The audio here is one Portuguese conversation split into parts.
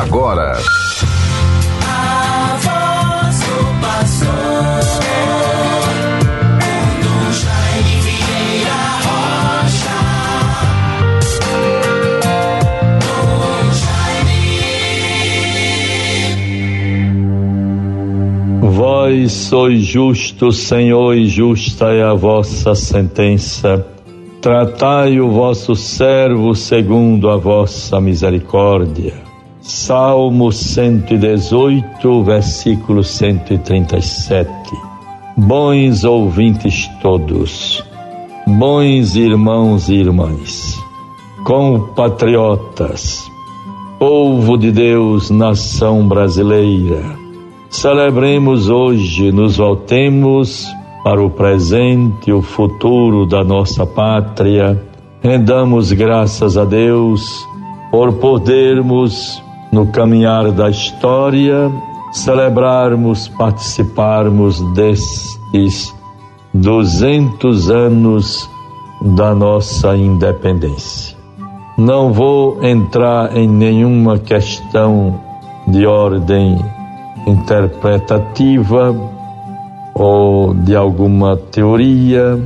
agora. Vós sois justo, Senhor, e justa é a vossa sentença. Tratai o vosso servo segundo a vossa misericórdia. Salmo 118, versículo 137. Bons ouvintes todos, bons irmãos e irmãs, compatriotas, povo de Deus, nação brasileira, celebremos hoje, nos voltemos para o presente e o futuro da nossa pátria. Rendamos graças a Deus por podermos, no caminhar da história, celebrarmos, participarmos destes 200 anos da nossa independência. Não vou entrar em nenhuma questão de ordem interpretativa, ou de alguma teoria,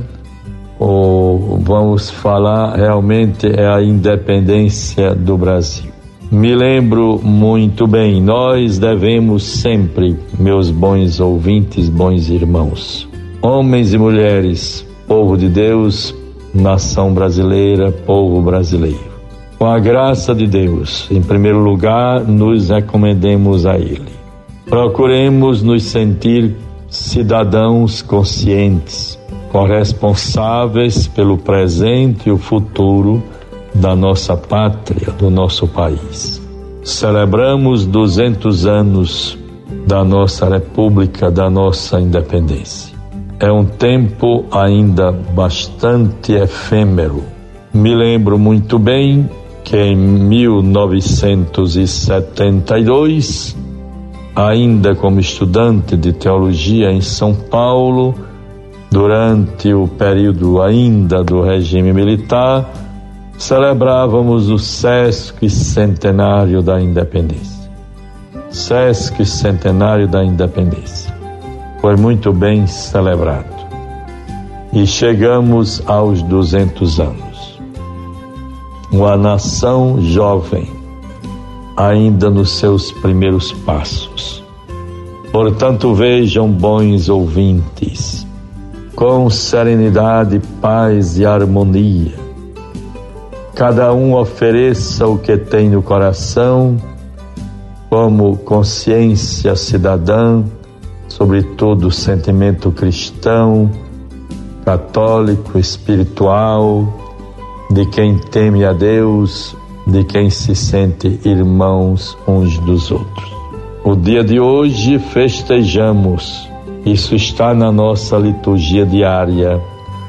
ou vamos falar realmente é a independência do Brasil. Me lembro muito bem, nós devemos sempre, meus bons ouvintes, bons irmãos, homens e mulheres, povo de Deus, nação brasileira, povo brasileiro. Com a graça de Deus, em primeiro lugar, nos recomendemos a Ele. Procuremos nos sentir cidadãos conscientes, corresponsáveis pelo presente e o futuro da nossa pátria, do nosso país. Celebramos 200 anos da nossa República, da nossa independência. É um tempo ainda bastante efêmero. Me lembro muito bem que em 1972 ainda como estudante de teologia em São Paulo, durante o período ainda do regime militar, celebrávamos o Sesc Centenário da Independência. Sesc Centenário da Independência. Foi muito bem celebrado. E chegamos aos 200 anos. Uma nação jovem ainda nos seus primeiros passos. Portanto, vejam, bons ouvintes, com serenidade, paz e harmonia, cada um ofereça o que tem no coração, como consciência cidadã, sobretudo sentimento cristão, católico, espiritual, de quem teme a Deus, de quem se sente irmãos uns dos outros. O dia de hoje festejamos, isso está na nossa liturgia diária.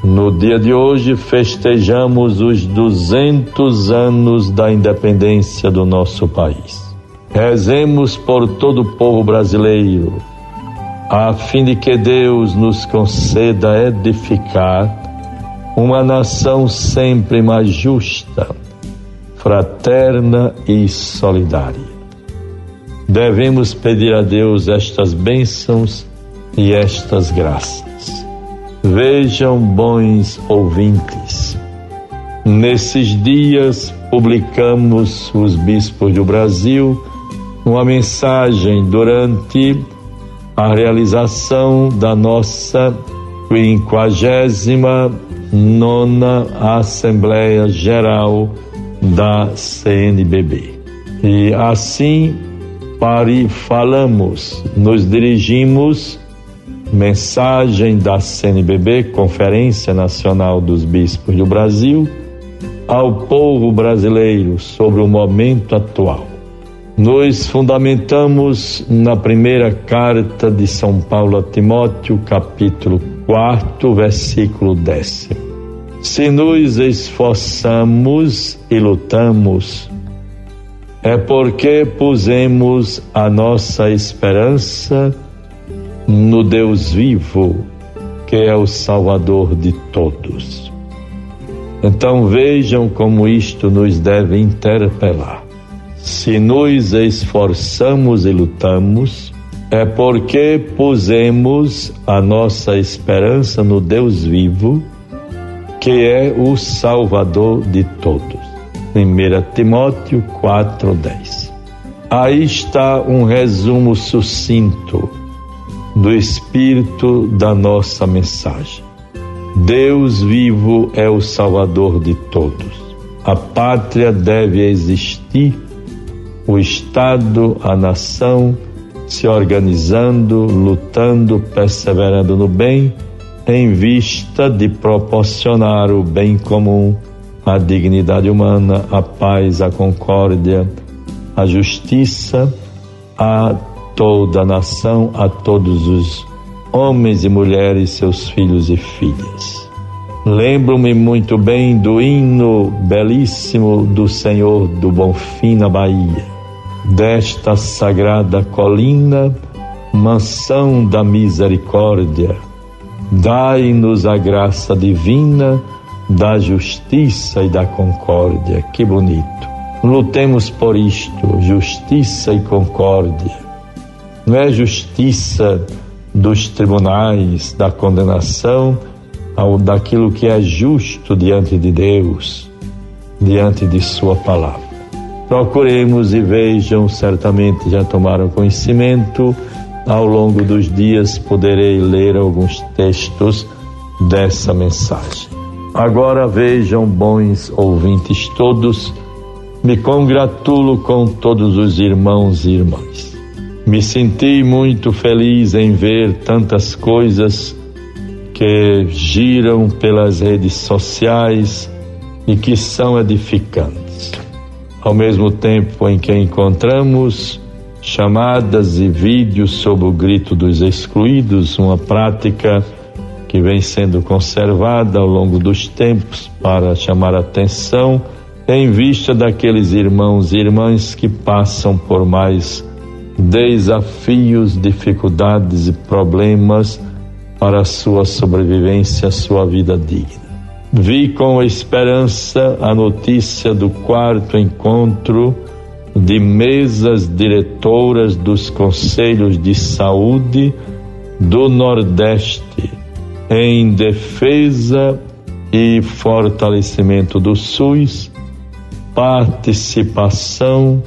No dia de hoje festejamos os 200 anos da independência do nosso país. Rezemos por todo o povo brasileiro, a fim de que Deus nos conceda edificar uma nação sempre mais justa fraterna e solidária. Devemos pedir a Deus estas bênçãos e estas graças. Vejam, bons ouvintes, nesses dias publicamos, os bispos do Brasil, uma mensagem durante a realização da nossa quinquagésima nona Assembleia Geral da CNBB. E assim, para falamos, nos dirigimos mensagem da CNBB, Conferência Nacional dos Bispos do Brasil, ao povo brasileiro sobre o momento atual. Nos fundamentamos na primeira carta de São Paulo a Timóteo, capítulo 4, versículo décimo. Se nos esforçamos e lutamos, é porque pusemos a nossa esperança no Deus vivo, que é o Salvador de todos. Então vejam como isto nos deve interpelar. Se nos esforçamos e lutamos, é porque pusemos a nossa esperança no Deus vivo, que é o Salvador de todos. 1 Timóteo 4:10. Aí está um resumo sucinto do espírito da nossa mensagem. Deus vivo é o Salvador de todos. A pátria deve existir, o Estado, a nação, se organizando, lutando, perseverando no bem, em vista de proporcionar o bem comum, a dignidade humana, a paz, a concórdia, a justiça a toda a nação, a todos os homens e mulheres, seus filhos e filhas. Lembro-me muito bem do hino belíssimo do Senhor do Bonfim na Bahia, desta sagrada colina, mansão da misericórdia. Dai-nos a graça divina da justiça e da concórdia. Que bonito. Lutemos por isto, justiça e concórdia. Não é justiça dos tribunais, da condenação, ao daquilo que é justo diante de Deus, diante de Sua palavra. Procuremos e vejam, certamente já tomaram conhecimento, ao longo dos dias poderei ler alguns textos dessa mensagem. Agora vejam, bons ouvintes todos, me congratulo com todos os irmãos e irmãs me senti muito feliz em ver tantas coisas que giram pelas redes sociais e que são edificantes. Ao mesmo tempo em que encontramos chamadas e vídeos sobre o grito dos excluídos, uma prática que vem sendo conservada ao longo dos tempos para chamar atenção em vista daqueles irmãos e irmãs que passam por mais desafios, dificuldades e problemas para a sua sobrevivência, a sua vida digna. Vi com esperança a notícia do quarto encontro de mesas diretoras dos conselhos de saúde do Nordeste em defesa e fortalecimento do SUS, participação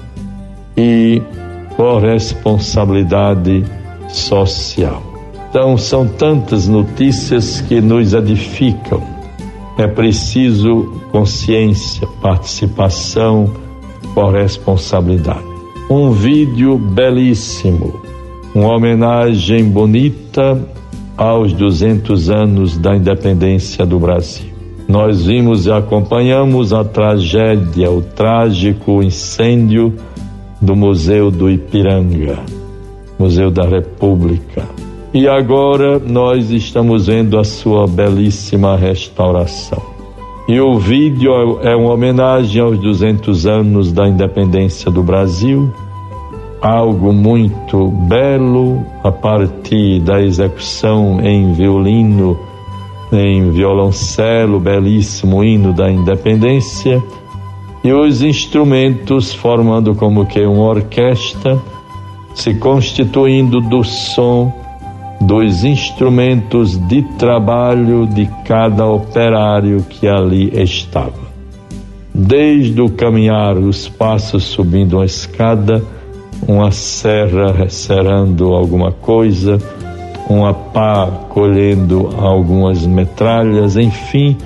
e corresponsabilidade social. Então, são tantas notícias que nos edificam. É preciso consciência, participação, corresponsabilidade. Um vídeo belíssimo, uma homenagem bonita aos 200 anos da independência do Brasil. Nós vimos e acompanhamos a tragédia, o trágico incêndio do Museu do Ipiranga, Museu da República. E agora nós estamos vendo a sua belíssima restauração. E o vídeo é uma homenagem aos 200 anos da independência do Brasil, algo muito belo a partir da execução em violino, em violoncelo, belíssimo hino da independência e os instrumentos formando como que uma orquestra, se constituindo do som dos instrumentos de trabalho de cada operário que ali estava. Desde o caminhar, os passos subindo uma escada, uma serra recerando alguma coisa, uma pá colhendo algumas metralhas, enfim,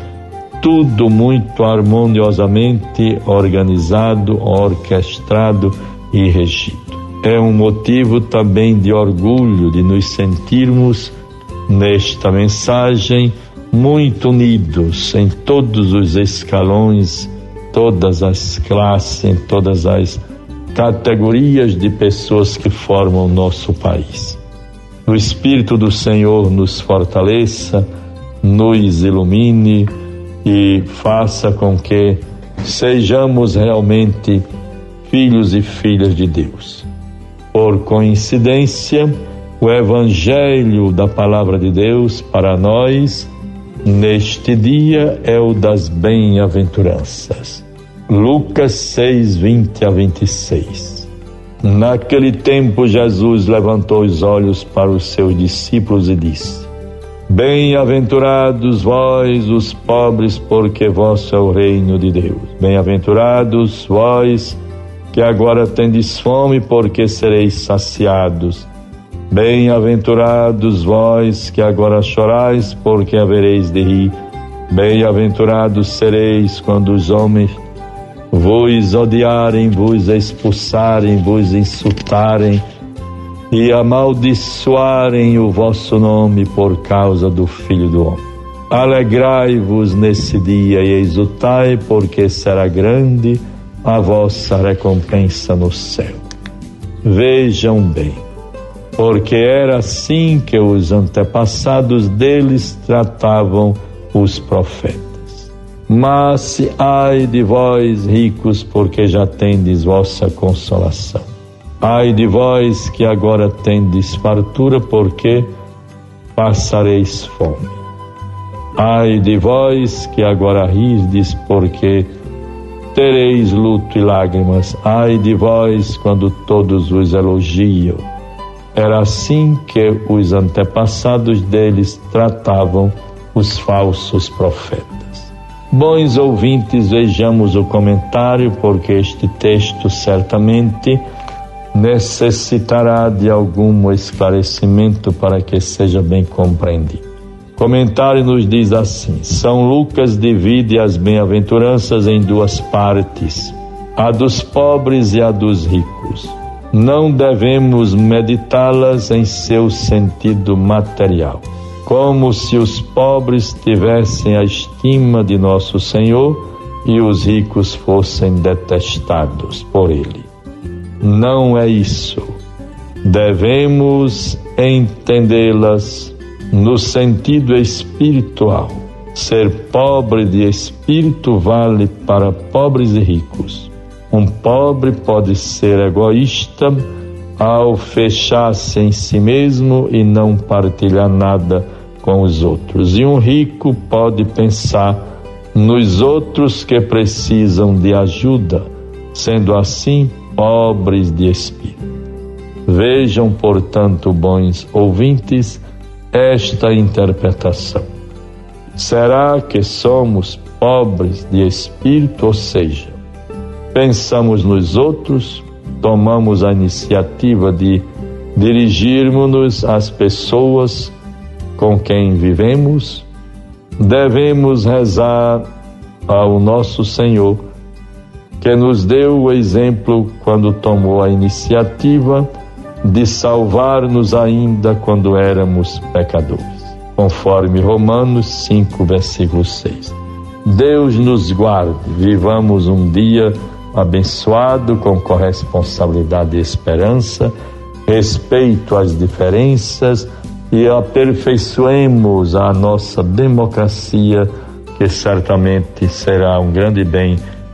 tudo muito harmoniosamente organizado, orquestrado e regido. É um motivo também de orgulho de nos sentirmos nesta mensagem muito unidos em todos os escalões, todas as classes, em todas as categorias de pessoas que formam nosso país. O Espírito do Senhor nos fortaleça, nos ilumine, e faça com que sejamos realmente filhos e filhas de Deus. Por coincidência, o Evangelho da Palavra de Deus para nós neste dia é o das bem-aventuranças. Lucas 6, 20 a 26. Naquele tempo, Jesus levantou os olhos para os seus discípulos e disse: Bem-aventurados vós, os pobres, porque vosso é o reino de Deus. Bem-aventurados vós, que agora tendes fome, porque sereis saciados. Bem-aventurados vós, que agora chorais, porque havereis de rir. Bem-aventurados sereis quando os homens vos odiarem, vos expulsarem, vos insultarem e amaldiçoarem o vosso nome por causa do Filho do Homem. Alegrai-vos nesse dia e exultai, porque será grande a vossa recompensa no céu. Vejam bem, porque era assim que os antepassados deles tratavam os profetas. Mas ai de vós, ricos, porque já tendes vossa consolação. Ai de vós que agora tendes fartura, porque passareis fome. Ai de vós que agora rirdes, porque tereis luto e lágrimas. Ai de vós quando todos vos elogiam. Era assim que os antepassados deles tratavam os falsos profetas. Bons ouvintes, vejamos o comentário, porque este texto certamente necessitará de algum esclarecimento para que seja bem compreendido. Comentário nos diz assim: São Lucas divide as bem-aventuranças em duas partes, a dos pobres e a dos ricos. Não devemos meditá-las em seu sentido material, como se os pobres tivessem a estima de nosso Senhor e os ricos fossem detestados por Ele não é isso. Devemos entendê-las no sentido espiritual. Ser pobre de espírito vale para pobres e ricos. Um pobre pode ser egoísta ao fechar-se em si mesmo e não partilhar nada com os outros. E um rico pode pensar nos outros que precisam de ajuda. Sendo assim, pobres de espírito. Vejam, portanto, bons ouvintes, esta interpretação. Será que somos pobres de espírito, ou seja, pensamos nos outros, tomamos a iniciativa de dirigirmos-nos às pessoas com quem vivemos? Devemos rezar ao nosso Senhor que nos deu o exemplo quando tomou a iniciativa de salvar-nos ainda quando éramos pecadores, conforme Romanos 5, versículo 6. Deus nos guarde, vivamos um dia abençoado com corresponsabilidade e esperança, respeito às diferenças e aperfeiçoemos a nossa democracia, que certamente será um grande bem